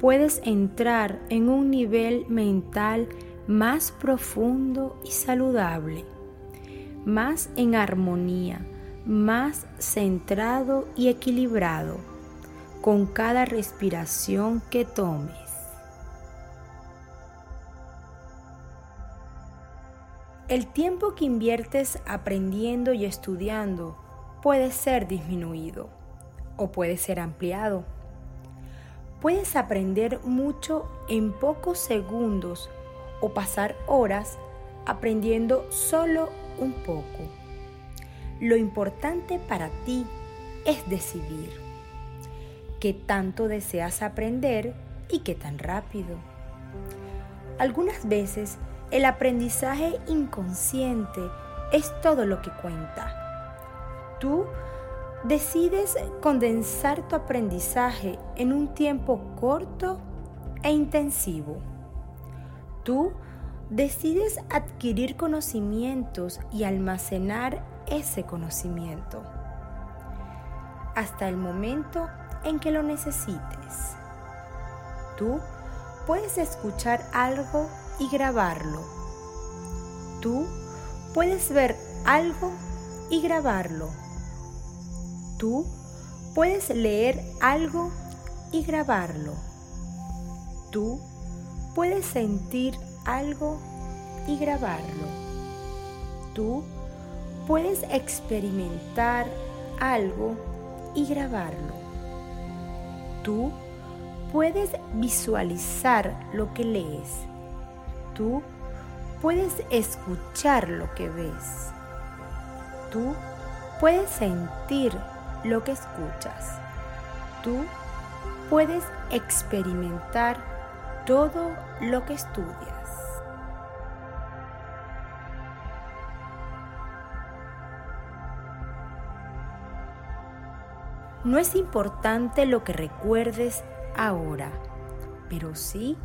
puedes entrar en un nivel mental más profundo y saludable más en armonía, más centrado y equilibrado con cada respiración que tomes. El tiempo que inviertes aprendiendo y estudiando puede ser disminuido o puede ser ampliado. Puedes aprender mucho en pocos segundos o pasar horas aprendiendo solo un poco. Lo importante para ti es decidir qué tanto deseas aprender y qué tan rápido. Algunas veces el aprendizaje inconsciente es todo lo que cuenta. Tú decides condensar tu aprendizaje en un tiempo corto e intensivo. Tú decides adquirir conocimientos y almacenar ese conocimiento hasta el momento en que lo necesites. Tú puedes escuchar algo y grabarlo. Tú puedes ver algo y grabarlo. Tú puedes leer algo y grabarlo. Tú puedes sentir algo y grabarlo. Tú puedes experimentar algo y grabarlo. Tú puedes visualizar lo que lees. Tú puedes escuchar lo que ves. Tú puedes sentir lo que escuchas. Tú puedes experimentar todo lo que estudias. No es importante lo que recuerdes ahora, pero sí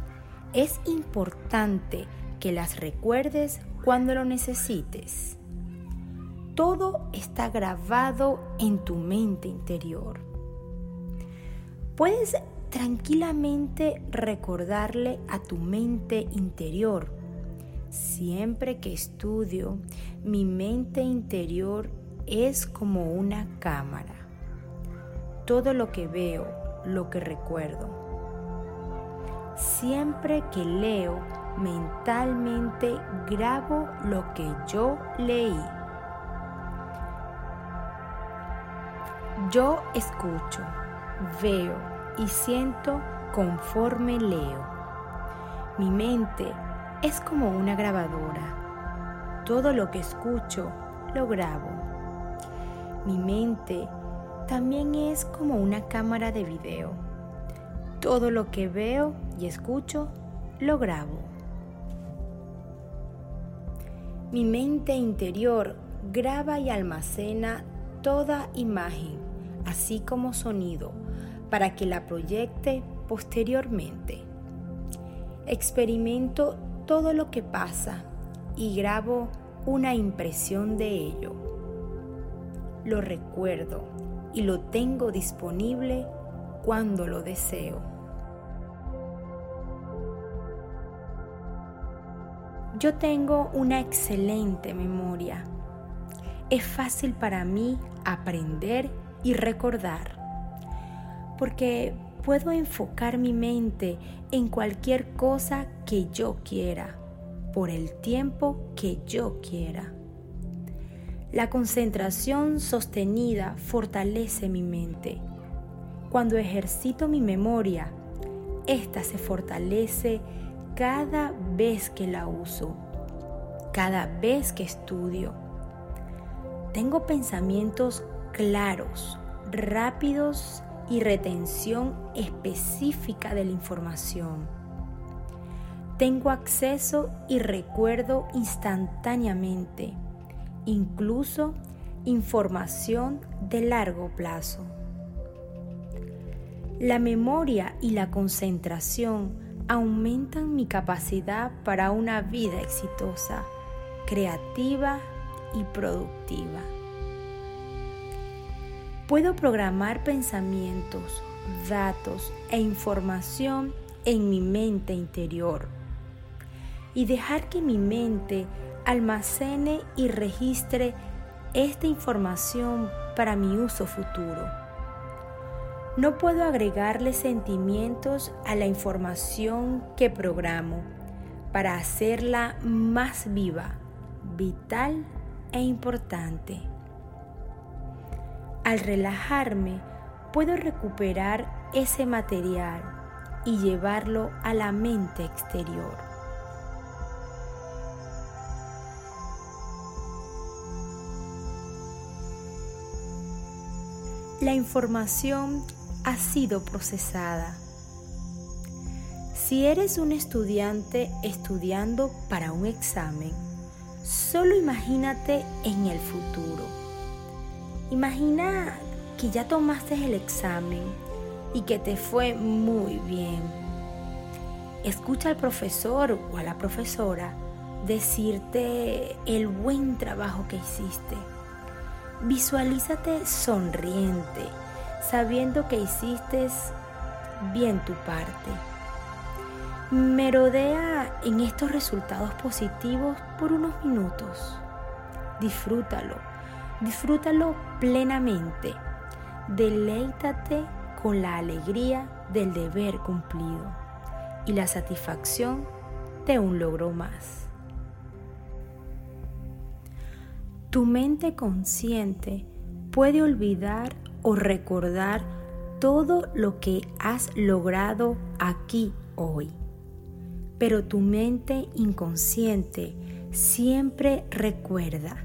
es importante que las recuerdes cuando lo necesites. Todo está grabado en tu mente interior. Puedes tranquilamente recordarle a tu mente interior. Siempre que estudio, mi mente interior es como una cámara todo lo que veo, lo que recuerdo. Siempre que leo, mentalmente grabo lo que yo leí. Yo escucho, veo y siento conforme leo. Mi mente es como una grabadora. Todo lo que escucho lo grabo. Mi mente también es como una cámara de video. Todo lo que veo y escucho lo grabo. Mi mente interior graba y almacena toda imagen, así como sonido, para que la proyecte posteriormente. Experimento todo lo que pasa y grabo una impresión de ello. Lo recuerdo y lo tengo disponible cuando lo deseo. Yo tengo una excelente memoria. Es fácil para mí aprender y recordar, porque puedo enfocar mi mente en cualquier cosa que yo quiera por el tiempo que yo quiera. La concentración sostenida fortalece mi mente. Cuando ejercito mi memoria, esta se fortalece cada vez que la uso, cada vez que estudio. Tengo pensamientos claros, rápidos y retención específica de la información tengo acceso y recuerdo instantáneamente, incluso información de largo plazo. La memoria y la concentración aumentan mi capacidad para una vida exitosa, creativa y productiva. Puedo programar pensamientos, datos e información en mi mente interior y dejar que mi mente almacene y registre esta información para mi uso futuro. No puedo agregarle sentimientos a la información que programo para hacerla más viva, vital e importante. Al relajarme, puedo recuperar ese material y llevarlo a la mente exterior. la información ha sido procesada. Si eres un estudiante estudiando para un examen, solo imagínate en el futuro. Imagina que ya tomaste el examen y que te fue muy bien. Escucha al profesor o a la profesora decirte el buen trabajo que hiciste Visualízate sonriente, sabiendo que hiciste bien tu parte. Merodea en estos resultados positivos por unos minutos. Disfrútalo, disfrútalo plenamente. Deleítate con la alegría del deber cumplido y la satisfacción de un logro más. Tu mente consciente puede olvidar o recordar todo lo que has logrado aquí hoy. Pero tu mente inconsciente siempre recuerda.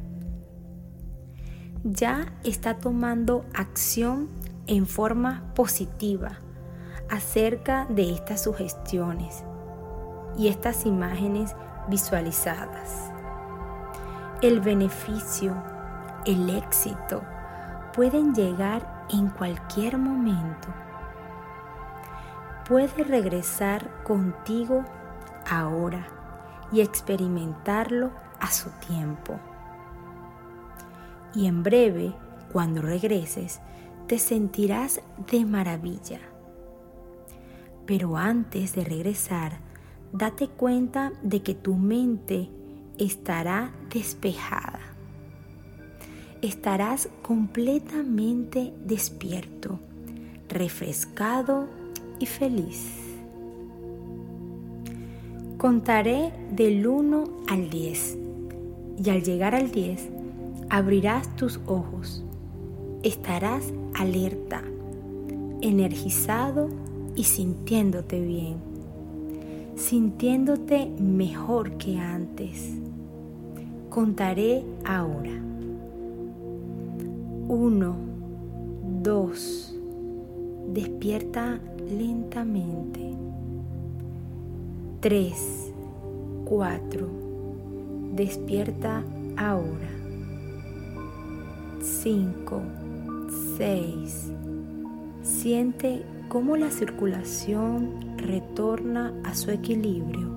Ya está tomando acción en forma positiva acerca de estas sugestiones y estas imágenes visualizadas el beneficio, el éxito pueden llegar en cualquier momento. Puede regresar contigo ahora y experimentarlo a su tiempo. Y en breve, cuando regreses, te sentirás de maravilla. Pero antes de regresar, date cuenta de que tu mente estará despejada. Estarás completamente despierto, refrescado y feliz. Contaré del 1 al 10 y al llegar al 10 abrirás tus ojos. Estarás alerta, energizado y sintiéndote bien, sintiéndote mejor que antes Contaré ahora. Uno, dos. Despierta lentamente. Tres, cuatro, Despierta ahora. 5, 6. Siente cómo la circulación retorna a su equilibrio.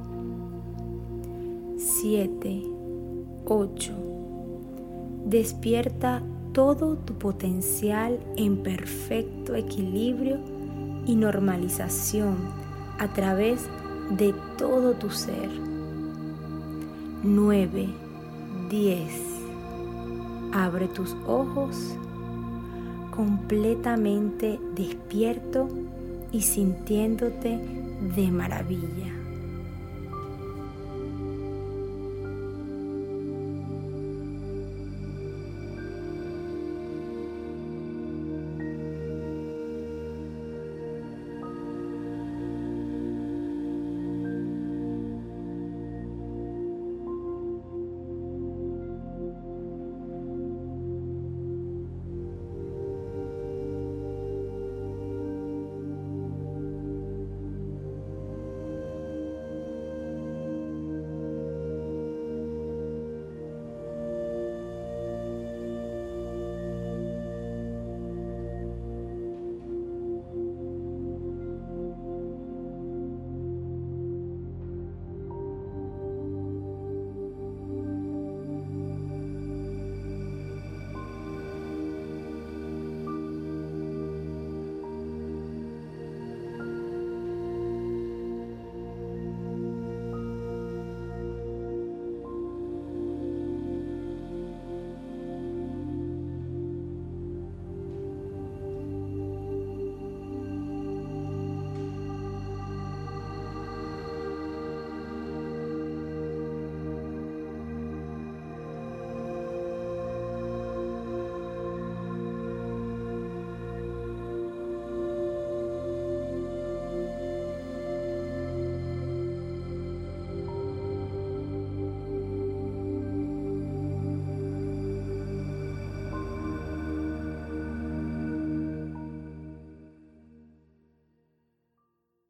7, 8. Despierta todo tu potencial en perfecto equilibrio y normalización a través de todo tu ser. 9, 10. Abre tus ojos completamente despierto y sintiéndote de maravilla.